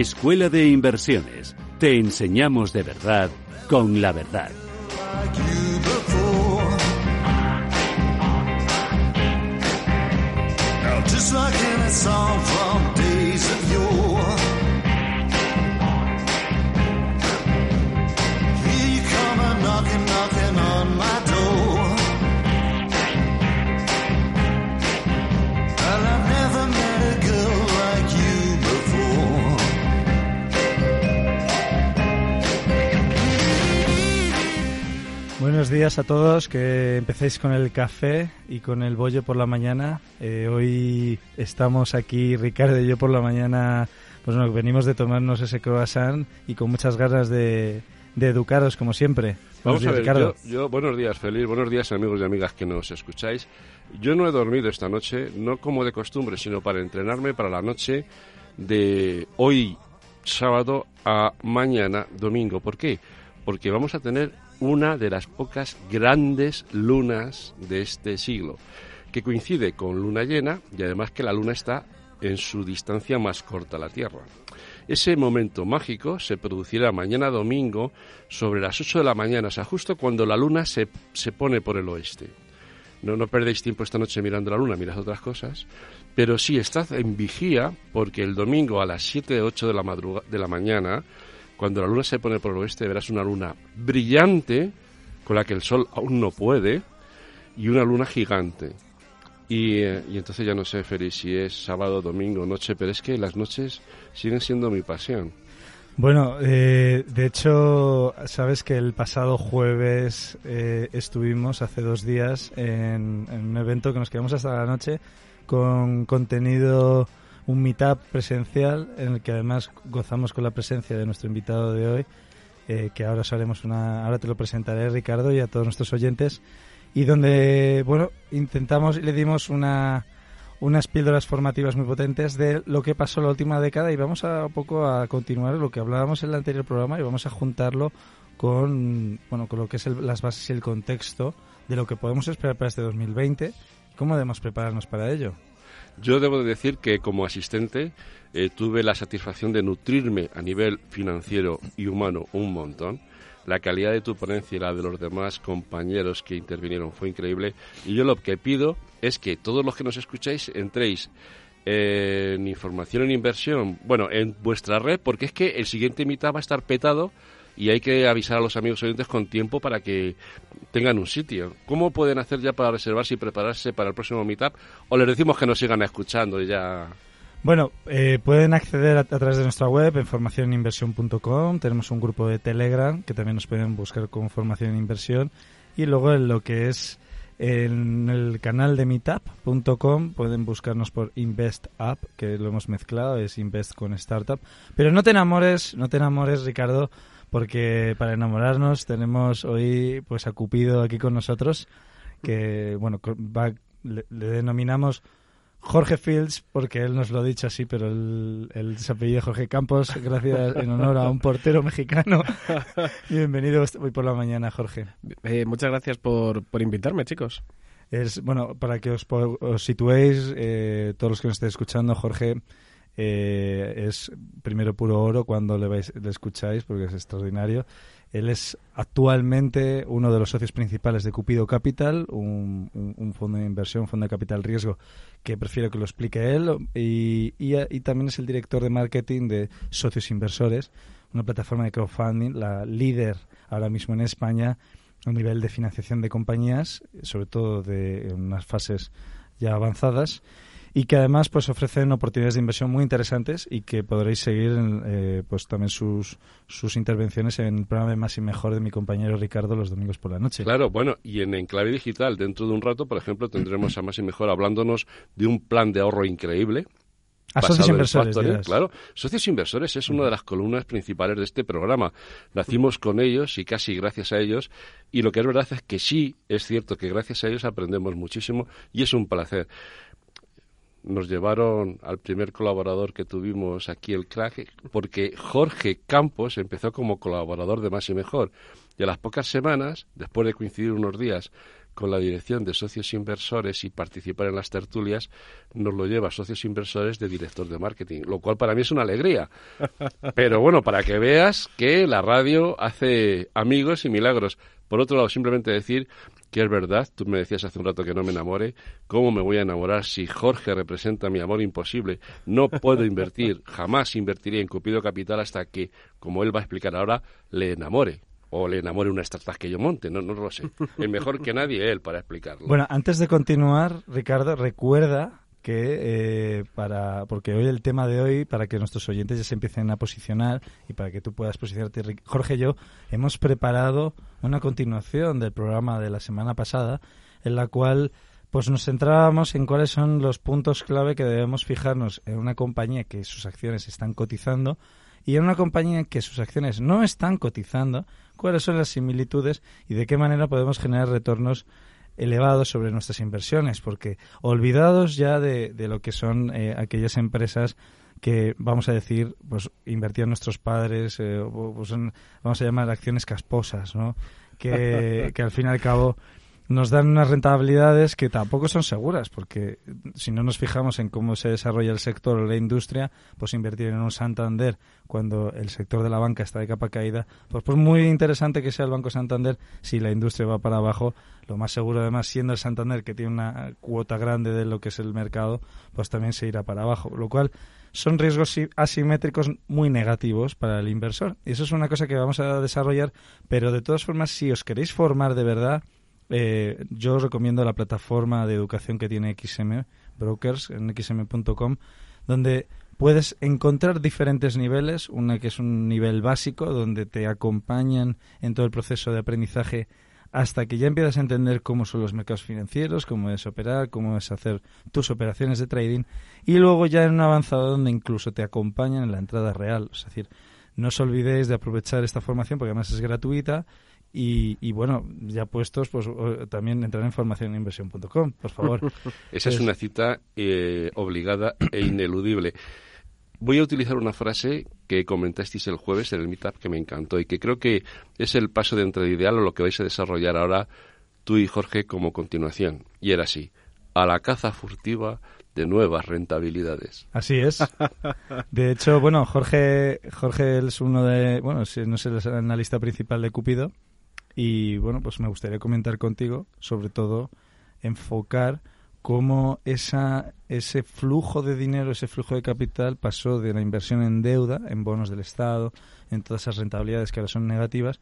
Escuela de Inversiones. Te enseñamos de verdad con la verdad. Buenos días a todos, que empecéis con el café y con el bollo por la mañana. Eh, hoy estamos aquí, Ricardo y yo por la mañana, pues bueno, venimos de tomarnos ese croissant y con muchas ganas de, educaros como siempre. Vamos a ver, Ricardo. Yo, buenos días, feliz, buenos días amigos y amigas que nos escucháis. Yo no he dormido esta noche, no como de costumbre, sino para entrenarme para la noche de hoy sábado a mañana domingo. ¿Por qué? Porque vamos a tener una de las pocas grandes lunas de este siglo, que coincide con luna llena y además que la luna está en su distancia más corta a la Tierra. Ese momento mágico se producirá mañana domingo sobre las 8 de la mañana, o sea, justo cuando la luna se, se pone por el oeste. No, no perdéis tiempo esta noche mirando la luna, mirad otras cosas, pero sí estad en vigía porque el domingo a las 7 8 de la, de la mañana cuando la luna se pone por el oeste verás una luna brillante con la que el sol aún no puede y una luna gigante. Y, eh, entonces ya no sé, Feliz, si es sábado, domingo, noche, pero es que las noches siguen siendo mi pasión. Bueno, eh, de hecho, sabes que el pasado jueves eh, estuvimos hace dos días en, en, un evento que nos quedamos hasta la noche con contenido un meetup presencial en el que además gozamos con la presencia de nuestro invitado de hoy, eh, que ahora haremos una, ahora te lo presentaré Ricardo y a todos nuestros oyentes, y donde bueno intentamos y le dimos una unas píldoras formativas muy potentes de lo que pasó la última década y vamos a poco a continuar lo que hablábamos en el anterior programa y vamos a juntarlo con bueno con lo que es las bases y el contexto de lo que podemos esperar para este 2020 y cómo debemos prepararnos para ello. Yo debo de decir que como asistente eh, tuve la satisfacción de nutrirme a nivel financiero y humano un montón. La calidad de tu ponencia y la de los demás compañeros que intervinieron fue increíble. Y yo lo que pido es que todos los que nos escucháis entréis en información en inversión, bueno, en vuestra red, porque es que el siguiente mitad va a estar petado y hay que avisar a los amigos oyentes con tiempo para que tengan un sitio. ¿Cómo pueden hacer ya para reservarse y prepararse para el próximo meetup? ¿O les decimos que nos sigan escuchando y ya...? Bueno, eh, pueden acceder a, través de nuestra web en formacioninversión.com. Tenemos un grupo de Telegram que también nos pueden buscar como formación en inversión. Y luego en lo que es en el canal de meetup.com pueden buscarnos por Invest App, que lo hemos mezclado, es Invest con Startup. Pero no te enamores, no te enamores, Ricardo, porque para enamorarnos tenemos hoy pues a Cupido aquí con nosotros, que bueno, le, denominamos Jorge Fields, porque él nos lo ha dicho así, pero él, él se apellida Jorge Campos, gracias en honor a un portero mexicano. Bienvenido hoy por la mañana, Jorge. Eh, muchas gracias por, por invitarme, chicos. Es, bueno, para que os, situéis, eh, todos los que nos estén escuchando, Jorge eh, es primero puro oro cuando le, escucháis porque es extraordinario. Él es actualmente uno de los socios principales de Cupido Capital, un, fondo de inversión, fondo de capital riesgo, que prefiero que lo explique él. Y, y, también es el director de marketing de Socios Inversores, una plataforma de crowdfunding, la líder ahora mismo en España a nivel de financiación de compañías, sobre todo de unas fases ya avanzadas y que además pues ofrecen oportunidades de inversión muy interesantes y que podréis seguir eh, pues también sus, sus intervenciones en el programa de Más y Mejor de mi compañero Ricardo los domingos por la noche. Claro, bueno, y en Enclave Digital dentro de un rato, por ejemplo, tendremos a Más y Mejor hablándonos de un plan de ahorro increíble a socios inversores. claro, socios inversores es una de las columnas principales de este programa. Nacimos con ellos y casi gracias a ellos. Y lo que es verdad es que sí, es cierto que gracias a ellos aprendemos muchísimo y es un placer nos llevaron al primer colaborador que tuvimos aquí el crack, porque Jorge Campos empezó como colaborador de Más y Mejor. Y a las pocas semanas, después de coincidir unos días con la dirección de socios inversores y participar en las tertulias, nos lo lleva a socios inversores de director de marketing, lo cual para mí es una alegría. Pero bueno, para que veas que la radio hace amigos y milagros. Por otro lado, simplemente decir que es verdad, tú me decías hace un rato que no me enamore, ¿cómo me voy a enamorar si Jorge representa mi amor imposible? No puedo invertir, jamás invertiré en Cupido Capital hasta que, como él va a explicar ahora, le enamore o le enamore una startup que yo monte, no, no lo sé. Es mejor que nadie él para explicarlo. Bueno, antes de continuar, Ricardo, recuerda que eh, para porque hoy el tema de hoy para que nuestros oyentes ya se empiecen a posicionar y para que tú puedas posicionarte Jorge y yo hemos preparado una continuación del programa de la semana pasada en la cual pues nos centrábamos en cuáles son los puntos clave que debemos fijarnos en una compañía que sus acciones están cotizando y en una compañía que sus acciones no están cotizando, cuáles son las similitudes y de qué manera podemos generar retornos elevados sobre nuestras inversiones, porque olvidados ya de, de lo que son eh, aquellas empresas que vamos a decir, pues invertían nuestros padres, eh, pues vamos a llamar acciones casposas, ¿no? Que, que al fin y al cabo nos dan unas rentabilidades que tampoco son seguras, porque si no nos fijamos en cómo se desarrolla el sector o la industria, pues invertir en un Santander cuando el sector de la banca está de capa caída, pues pues muy interesante que sea el Banco Santander si la industria va para abajo, lo más seguro además siendo el Santander que tiene una cuota grande de lo que es el mercado, pues también se irá para abajo, lo cual son riesgos asimétricos muy negativos para el inversor. Y eso es una cosa que vamos a desarrollar, pero de todas formas, si os queréis formar de verdad, eh, yo os recomiendo la plataforma de educación que tiene XM Brokers en xm.com, donde puedes encontrar diferentes niveles, una que es un nivel básico, donde te acompañan en todo el proceso de aprendizaje hasta que ya empiezas a entender cómo son los mercados financieros, cómo es operar, cómo es hacer tus operaciones de trading, y luego ya en un avanzado donde incluso te acompañan en la entrada real. Es decir, no os olvidéis de aprovechar esta formación porque además es gratuita y, bueno, ya puestos, pues también entrar en formacioninversión.com, por favor. Esa es, una cita eh, obligada e ineludible. Voy a utilizar una frase que comentasteis el jueves en el Meetup que me encantó y que creo que es el paso de entrada ideal o lo que vais a desarrollar ahora tú y Jorge como continuación. Y era así, a la caza furtiva de nuevas rentabilidades. Así es. De hecho, bueno, Jorge, Jorge es uno de, bueno, no es el analista principal de Cupido, y bueno, pues me gustaría comentar contigo, sobre todo, enfocar cómo esa, ese flujo de dinero, ese flujo de capital pasó de la inversión en deuda, en bonos del Estado, en todas esas rentabilidades que ahora son negativas,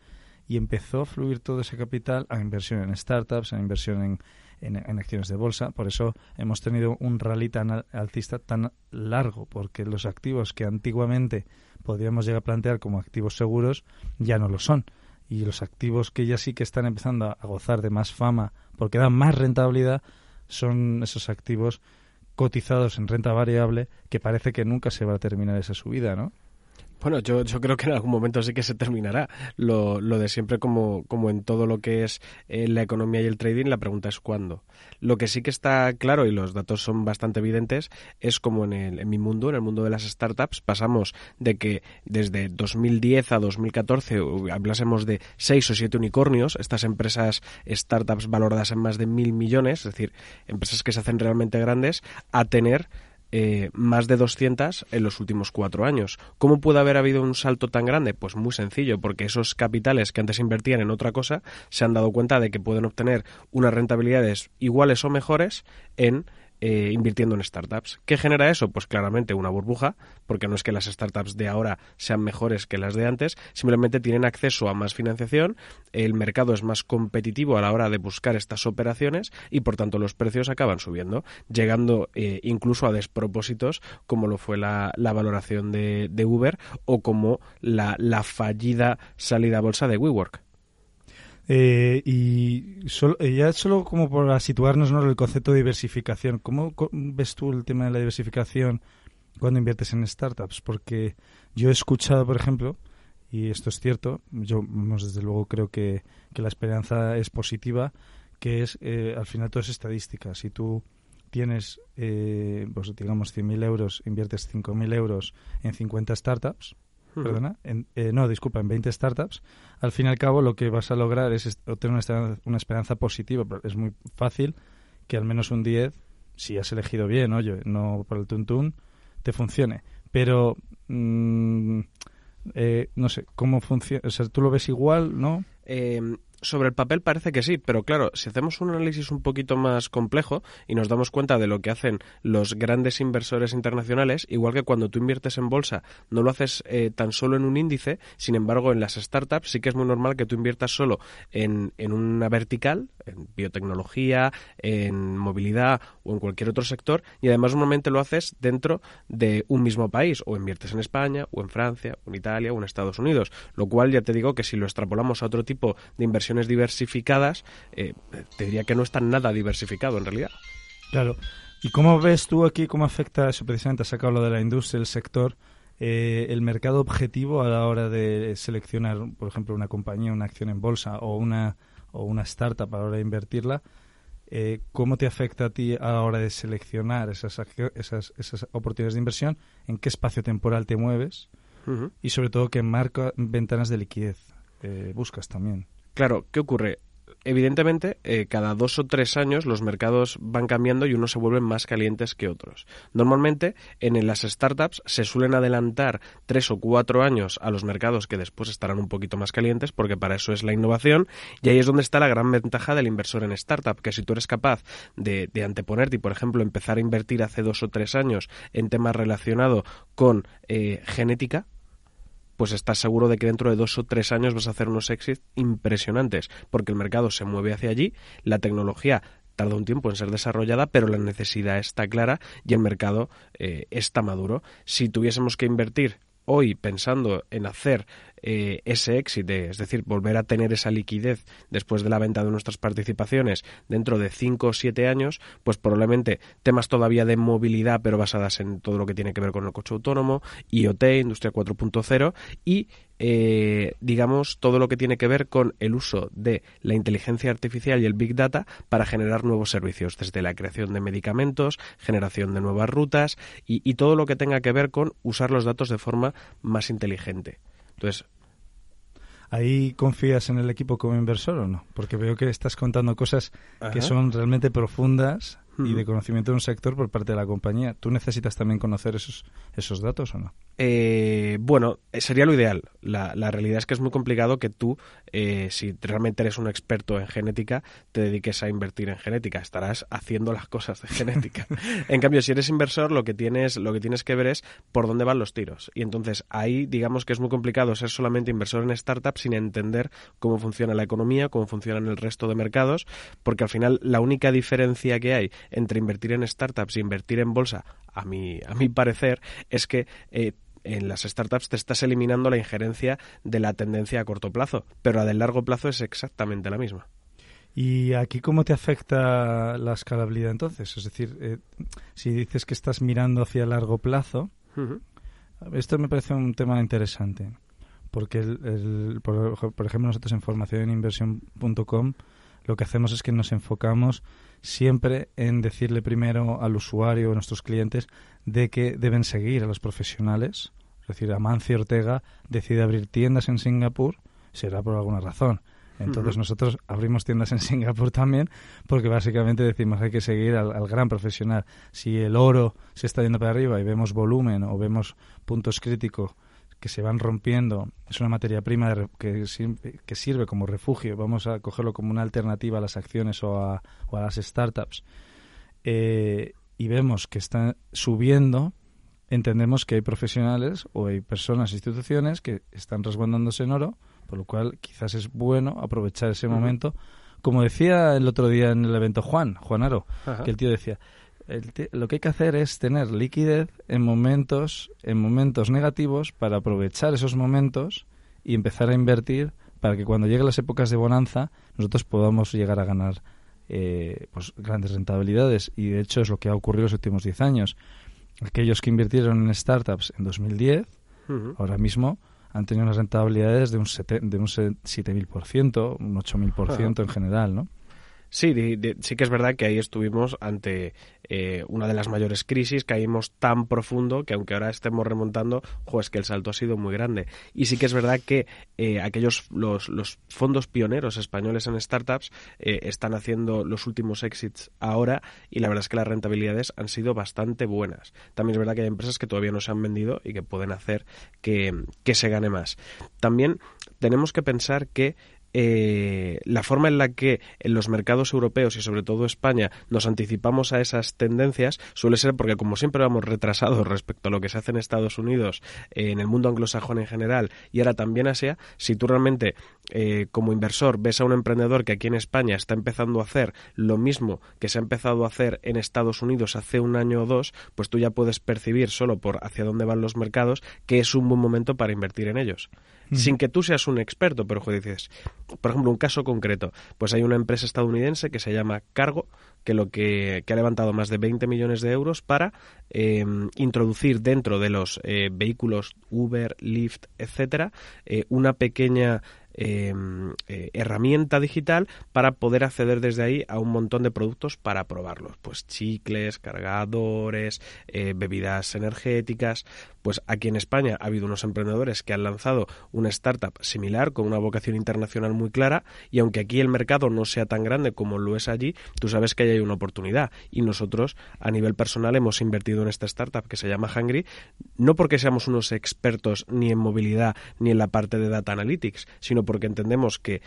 y empezó a fluir todo ese capital a inversión en startups, a inversión en, en, acciones de bolsa. Por eso hemos tenido un rally tan alcista tan largo, porque los activos que antiguamente podríamos llegar a plantear como activos seguros ya no lo son y los activos que ya sí que están empezando a gozar de más fama porque dan más rentabilidad son esos activos cotizados en renta variable que parece que nunca se va a terminar esa subida, ¿no? Bueno, yo, yo creo que en algún momento sí que se terminará. Lo, lo de siempre, como, como en todo lo que es eh, la economía y el trading, la pregunta es cuándo. Lo que sí que está claro, y los datos son bastante evidentes, es como en, el, en mi mundo, en el mundo de las startups, pasamos de que desde 2010 a 2014 hablásemos de seis o siete unicornios, estas empresas startups valoradas en más de mil millones, es decir, empresas que se hacen realmente grandes, a tener eh, más de 200 en los últimos cuatro años. ¿Cómo puede haber habido un salto tan grande? Pues muy sencillo, porque esos capitales que antes invertían en otra cosa se han dado cuenta de que pueden obtener unas rentabilidades iguales o mejores en eh, invirtiendo en startups. ¿Qué genera eso? Pues claramente una burbuja, porque no es que las startups de ahora sean mejores que las de antes, simplemente tienen acceso a más financiación, el mercado es más competitivo a la hora de buscar estas operaciones y por tanto los precios acaban subiendo, llegando eh, incluso a despropósitos como lo fue la, valoración de, Uber o como la, la fallida salida a bolsa de WeWork. Eh, y solo, eh, ya solo como para situarnos en el concepto de diversificación, ¿cómo ves tú el tema de la diversificación cuando inviertes en startups? Porque yo he escuchado, por ejemplo, y esto es cierto, yo desde luego creo que, la esperanza es positiva, que es eh, al final todo es estadística. Si tú tienes, eh, pues digamos, 100.000 euros, inviertes 5.000 euros en 50 startups, perdona, en, eh, no, disculpa, en 20 startups, al fin y al cabo lo que vas a lograr es obtener una esperanza, una esperanza positiva. Es muy fácil que al menos un 10, si has elegido bien, oye, no por el tuntún, te funcione. Pero, mm, eh, no sé, ¿cómo funciona? O sea, ¿tú lo ves igual, no? Eh, sobre el papel parece que sí, pero claro, si hacemos un análisis un poquito más complejo y nos damos cuenta de lo que hacen los grandes inversores internacionales, igual que cuando tú inviertes en bolsa, no lo haces eh, tan solo en un índice, sin embargo, en las startups sí que es muy normal que tú inviertas solo en, en una vertical, en biotecnología, en movilidad o en cualquier otro sector, y además normalmente lo haces dentro de un mismo país, o inviertes en España, o en Francia, o en Italia, o en Estados Unidos, lo cual ya te digo que si lo extrapolamos a otro tipo de inversión diversificadas, eh, te diría que no están nada diversificado en realidad. Claro. ¿Y cómo ves tú aquí, cómo afecta eso? Precisamente has sacado lo de la industria, el sector, eh, el mercado objetivo a la hora de seleccionar, por ejemplo, una compañía, una acción en bolsa o una, o una startup a la hora de invertirla. Eh, ¿Cómo te afecta a ti a la hora de seleccionar esas, esas, esas oportunidades de inversión? ¿En qué espacio temporal te mueves? Y sobre todo, ¿qué marca ventanas de liquidez buscas también? Claro, ¿qué ocurre? Evidentemente, eh, cada dos o tres años los mercados van cambiando y unos se vuelven más calientes que otros. Normalmente, en las startups se suelen adelantar tres o cuatro años a los mercados que después estarán un poquito más calientes, porque para eso es la innovación, y ahí es donde está la gran ventaja del inversor en startup, que si tú eres capaz de, anteponerte y, por ejemplo, empezar a invertir hace dos o tres años en temas relacionados con eh, genética, pues estás seguro de que dentro de dos o tres años vas a hacer unos exits impresionantes, porque el mercado se mueve hacia allí, la tecnología tarda un tiempo en ser desarrollada, pero la necesidad está clara y el mercado eh, está maduro. Si tuviésemos que invertir hoy pensando en hacer eh, ese éxito, es decir, volver a tener esa liquidez después de la venta de nuestras participaciones dentro de 5 o 7 años, pues probablemente temas todavía de movilidad, pero basadas en todo lo que tiene que ver con el coche autónomo, IoT, Industria 4.0 y eh, digamos, todo lo que tiene que ver con el uso de la inteligencia artificial y el Big Data para generar nuevos servicios, desde la creación de medicamentos, generación de nuevas rutas y, y todo lo que tenga que ver con usar los datos de forma más inteligente. Entonces, ¿Ahí confías en el equipo como inversor o no? Porque veo que estás contando cosas que son realmente profundas y de conocimiento de un sector por parte de la compañía. ¿Tú necesitas también conocer esos, esos datos o no? Eh, bueno, eh, sería lo ideal. La, la, realidad es que es muy complicado que tú, eh, si realmente eres un experto en genética, te dediques a invertir en genética. Estarás haciendo las cosas de genética. en cambio, si eres inversor, lo que tienes, lo que tienes que ver es por dónde van los tiros. Y entonces ahí, digamos que es muy complicado ser solamente inversor en startups sin entender cómo funciona la economía, cómo funcionan el resto de mercados, porque al final la única diferencia que hay entre invertir en startups y invertir en bolsa, a mi, a mi parecer, es que eh, en las startups te estás eliminando la injerencia de la tendencia a corto plazo, pero la del largo plazo es exactamente la misma. ¿Y aquí cómo te afecta la escalabilidad entonces? Es decir, eh, si dices que estás mirando hacia largo plazo, esto me parece un tema interesante, porque el, por, por, ejemplo nosotros en formación en inversión.com lo que hacemos es que nos enfocamos siempre en decirle primero al usuario a nuestros clientes de que deben seguir a los profesionales. Es decir, Amancio Ortega decide abrir tiendas en Singapur, será por alguna razón. Entonces nosotros abrimos tiendas en Singapur también porque básicamente decimos hay que seguir al, al, gran profesional. Si el oro se está yendo para arriba y vemos volumen o vemos puntos críticos que se van rompiendo, es una materia prima que, que, sirve como refugio, vamos a cogerlo como una alternativa a las acciones o a, o a las startups, eh, y vemos que está subiendo, entendemos que hay profesionales o hay personas, instituciones que están resguardándose en oro, por lo cual quizás es bueno aprovechar ese momento. Como decía el otro día en el evento Juan, Juan Aro, que el tío decía, lo que hay que hacer es tener liquidez en momentos, en momentos negativos para aprovechar esos momentos y empezar a invertir para que cuando lleguen las épocas de bonanza nosotros podamos llegar a ganar eh, pues grandes rentabilidades y de hecho es lo que ha ocurrido los últimos 10 años. Aquellos que invirtieron en startups en 2010, ahora mismo han tenido unas rentabilidades de un, de un 7.000%, un 8.000% en general, ¿no? Sí, sí que es verdad que ahí estuvimos ante eh, una de las mayores crisis, caímos tan profundo que aunque ahora estemos remontando, es que el salto ha sido muy grande. Y sí que es verdad que eh, aquellos los, los, fondos pioneros españoles en startups eh, están haciendo los últimos exits ahora y la verdad es que las rentabilidades han sido bastante buenas. También es verdad que hay empresas que todavía no se han vendido y que pueden hacer que, que se gane más. También tenemos que pensar que eh, la forma en la que en los mercados europeos y sobre todo España nos anticipamos a esas tendencias suele ser porque como siempre vamos retrasados respecto a lo que se hace en Estados Unidos, eh, en el mundo anglosajón en general y ahora también Asia, si tú realmente eh, como inversor ves a un emprendedor que aquí en España está empezando a hacer lo mismo que se ha empezado a hacer en Estados Unidos hace un año o dos, pues tú ya puedes percibir solo por hacia dónde van los mercados que es un buen momento para invertir en ellos. Sin que tú seas un experto, pero dices, por ejemplo, un caso concreto, pues hay una empresa estadounidense que se llama Cargo, que lo que, ha levantado más de 20 millones de euros para eh, introducir dentro de los eh, vehículos Uber, Lyft, etcétera, eh, una pequeña eh, herramienta digital para poder acceder desde ahí a un montón de productos para probarlos. Pues chicles, cargadores, bebidas energéticas. Pues aquí en España ha habido unos emprendedores que han lanzado una startup similar con una vocación internacional muy clara y aunque aquí el mercado no sea tan grande como lo es allí, tú sabes que ahí hay una oportunidad. Y nosotros a nivel personal hemos invertido en esta startup que se llama Hungry no porque seamos unos expertos ni en movilidad ni en la parte de data analytics, sino porque entendemos que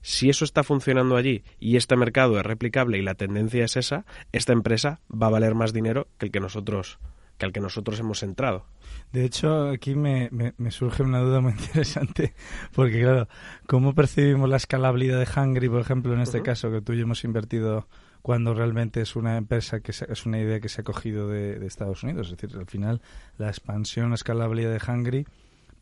si eso está funcionando allí y este mercado es replicable y la tendencia es esa, esta empresa va a valer más dinero que el que nosotros que al que nosotros hemos entrado. De hecho, aquí me, me, surge una duda muy interesante, porque claro, ¿cómo percibimos la escalabilidad de Hungry, por ejemplo, en este caso, que tú y yo hemos invertido cuando realmente es una empresa que es una idea que se ha cogido de, de Estados Unidos? Es decir, al final, la expansión, la escalabilidad de Hungry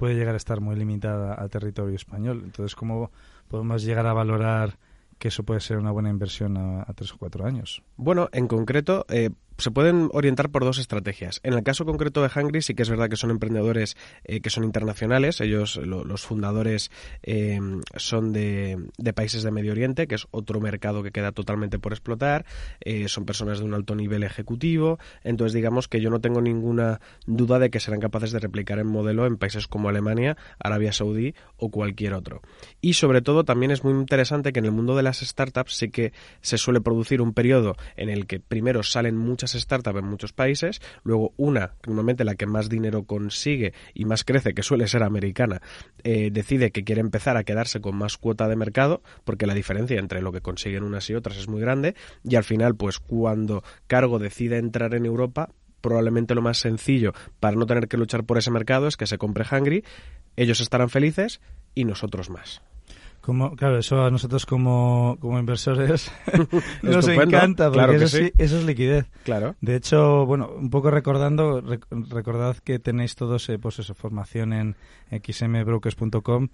puede llegar a estar muy limitada al territorio español. Entonces, ¿cómo podemos llegar a valorar que eso puede ser una buena inversión a, tres o cuatro años? Bueno, en concreto, eh, se pueden orientar por dos estrategias. En el caso concreto de Hungry sí que es verdad que son emprendedores eh, que son internacionales. Ellos, los fundadores, eh, son de, países de Medio Oriente, que es otro mercado que queda totalmente por explotar. Eh, son personas de un alto nivel ejecutivo. Entonces, digamos que yo no tengo ninguna duda de que serán capaces de replicar el modelo en países como Alemania, Arabia Saudí o cualquier otro. Y sobre todo, también es muy interesante que en el mundo de las startups sí que se suele producir un periodo en el que primero salen muchas startups en muchos países, luego una, normalmente la que más dinero consigue y más crece, que suele ser americana, eh, decide que quiere empezar a quedarse con más cuota de mercado, porque la diferencia entre lo que consiguen unas y otras es muy grande, y al final, pues cuando Cargo decide entrar en Europa, probablemente lo más sencillo para no tener que luchar por ese mercado es que se compre Hungry, ellos estarán felices y nosotros más. Como, claro, eso a nosotros como, como inversores nos encanta, porque eso, es liquidez. Claro. De hecho, bueno, un poco recordando, recordad que tenéis todos eh, pues eso, formación en xmbrokers.com,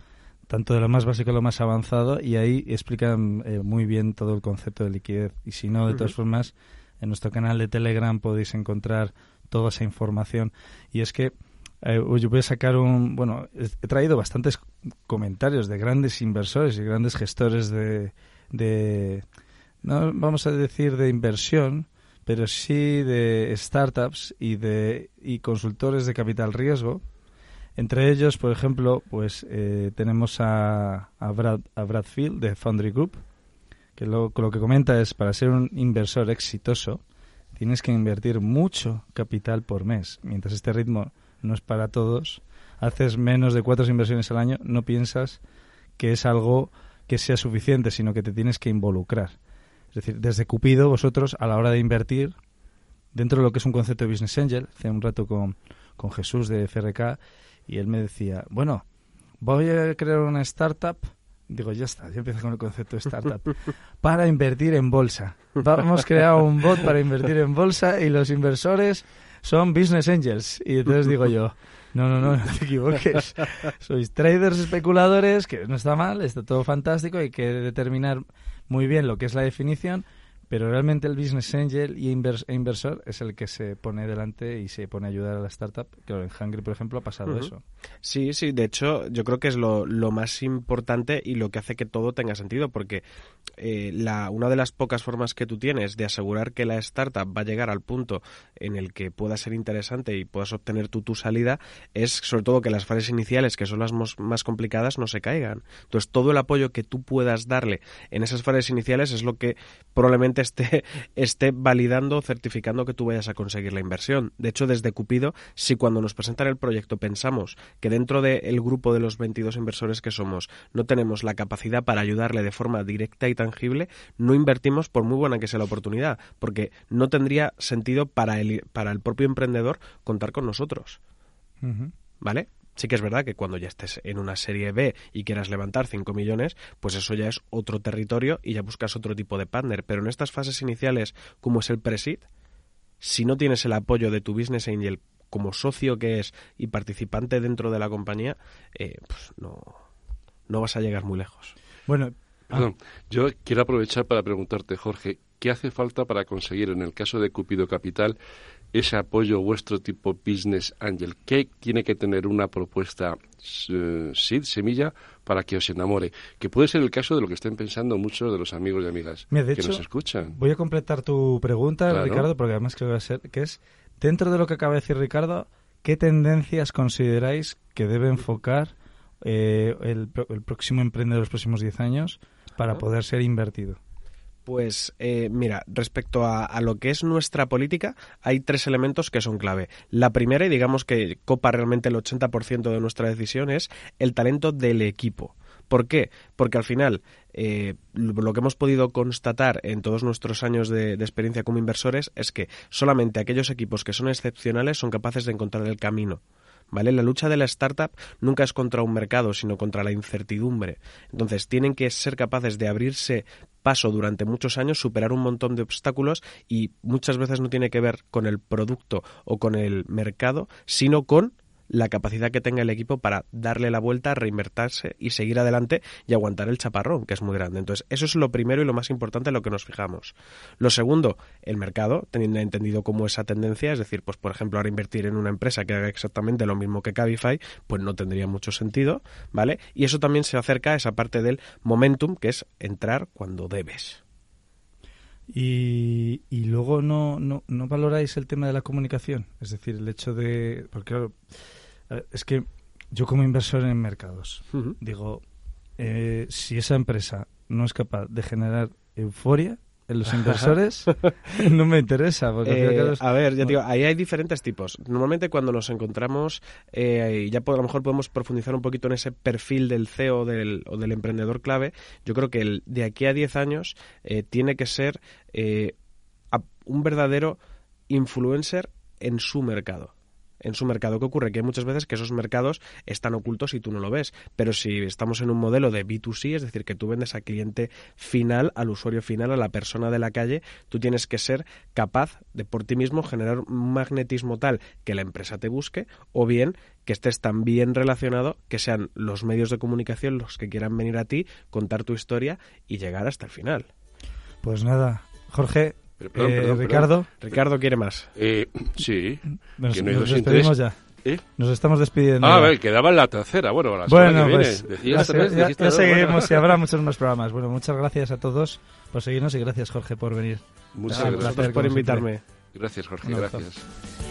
tanto de lo más básico a lo más avanzado, y ahí explican eh, muy bien todo el concepto de liquidez. Y si no, de todas formas, en nuestro canal de Telegram podéis encontrar toda esa información. Y es que eh, yo voy a sacar un. Bueno, he traído bastantes comentarios de grandes inversores y grandes gestores de. no vamos a decir de inversión, pero sí de startups y de y consultores de capital riesgo. Entre ellos, por ejemplo, pues eh, tenemos a, a, Brad, a Brad Field de Foundry Group, que lo que comenta es para ser un inversor exitoso tienes que invertir mucho capital por mes, mientras este ritmo no es para todos, haces menos de cuatro inversiones al año, no piensas que es algo que sea suficiente, sino que te tienes que involucrar. Es decir, desde Cupido, vosotros, a la hora de invertir, dentro de lo que es un concepto de Business Angel, hace un rato con, con Jesús de FRK, y él me decía, bueno, voy a crear una startup, digo, ya está, ya empiezo con el concepto de startup, para invertir en bolsa. Vamos a crear un bot para invertir en bolsa y los inversores son business angels. Y entonces digo yo, no, no, no, no te equivoques. Sois traders especuladores, que no está mal, está todo fantástico, hay que determinar muy bien lo que es la definición, pero realmente el business angel y invers- e inversor es el que se pone delante y se pone a ayudar a la startup. Claro, en Hungry, por ejemplo, ha pasado eso. Sí, sí, de hecho yo creo que es lo, lo más importante y lo que hace que todo tenga sentido, porque eh, la, una de las pocas formas que tú tienes de asegurar que la startup va a llegar al punto en el que pueda ser interesante y puedas obtener tú tu salida es sobre todo que las fases iniciales, que son las más complicadas, no se caigan. Entonces todo el apoyo que tú puedas darle en esas fases iniciales es lo que probablemente esté, esté validando o certificando que tú vayas a conseguir la inversión. De hecho, desde Cupido, si cuando nos presentan el proyecto pensamos que dentro del grupo de los 22 inversores que somos no tenemos la capacidad para ayudarle de forma directa y tangible, no invertimos por muy buena que sea la oportunidad, porque no tendría sentido para el, para el propio emprendedor contar con nosotros. ¿Vale? Sí que es verdad que cuando ya estés en una serie B y quieras levantar 5 millones, pues eso ya es otro territorio y ya buscas otro tipo de partner. Pero en estas fases iniciales, como es el pre-seed, si no tienes el apoyo de tu business angel como socio que es y participante dentro de la compañía, eh, pues no, no vas a llegar muy lejos. Bueno, Perdón, yo quiero aprovechar para preguntarte, Jorge, ¿qué hace falta para conseguir, en el caso de Cupido Capital, ese apoyo vuestro tipo Business Angel? ¿Qué tiene que tener una propuesta eh, SID, semilla, para que os enamore? Que puede ser el caso de lo que estén pensando muchos de los amigos y amigas Mira, que hecho, nos escuchan. voy a completar tu pregunta, Claro. Ricardo, porque además creo que va a ser, que es, dentro de lo que acaba de decir Ricardo, ¿qué tendencias consideráis que debe enfocar eh, el, el próximo emprendedor de los próximos 10 años para Ajá. poder ser invertido? Pues eh, mira, respecto a, lo que es nuestra política, hay tres elementos que son clave. La primera, y digamos que copa realmente el 80% de nuestra decisión, es el talento del equipo. ¿Por qué? Porque al final, eh, lo que hemos podido constatar en todos nuestros años de experiencia como inversores es que solamente aquellos equipos que son excepcionales son capaces de encontrar el camino. ¿Vale? La lucha de la startup nunca es contra un mercado, sino contra la incertidumbre. Entonces, tienen que ser capaces de abrirse paso durante muchos años, superar un montón de obstáculos y muchas veces no tiene que ver con el producto o con el mercado, sino con la capacidad que tenga el equipo para darle la vuelta, reinvertirse y seguir adelante y aguantar el chaparrón, que es muy grande. Entonces, eso es lo primero y lo más importante en lo que nos fijamos. Lo segundo, el mercado, teniendo entendido como esa tendencia, es decir, pues por ejemplo, ahora invertir en una empresa que haga exactamente lo mismo que Cabify, pues no tendría mucho sentido, ¿vale? Y eso también se acerca a esa parte del momentum, que es entrar cuando debes. Y, y luego no, no, no valoráis el tema de la comunicación, es decir, el hecho de... Porque claro, es que yo como inversor en mercados, digo, eh, si esa empresa no es capaz de generar euforia los inversores, no me interesa. Porque al Eh, a ver, ya digo, ahí hay diferentes tipos. Normalmente cuando nos encontramos, eh, y ya a lo mejor podemos profundizar un poquito en ese perfil del CEO del, o del emprendedor clave, yo creo que el, de aquí a 10 años eh, tiene que ser eh, un verdadero influencer en su mercado. En su mercado, ¿qué ocurre? Que hay muchas veces que esos mercados están ocultos y tú no lo ves. Pero si estamos en un modelo de B2C, es decir, que tú vendes al cliente final, al usuario final, a la persona de la calle, tú tienes que ser capaz de por ti mismo generar un magnetismo tal que la empresa te busque o bien que estés tan bien relacionado que sean los medios de comunicación los que quieran venir a ti, contar tu historia y llegar hasta el final. Pues nada, Jorge, Pero, perdón, eh, perdón, perdón. Ricardo, Ricardo quiere más. Eh, sí. nos, Que no nos despedimos ya. ¿Eh? Nos estamos despidiendo. Ah, a ver, quedaba en la tercera. Bueno, la Bueno, que viene. pues Decías ya, se- tres, ya- ya seguiremos y habrá muchos más programas. Bueno, muchas gracias a todos por seguirnos y gracias Jorge por venir. Muchas Ah, gracias. placer, por siempre. invitarme. Gracias, Jorge, gracias.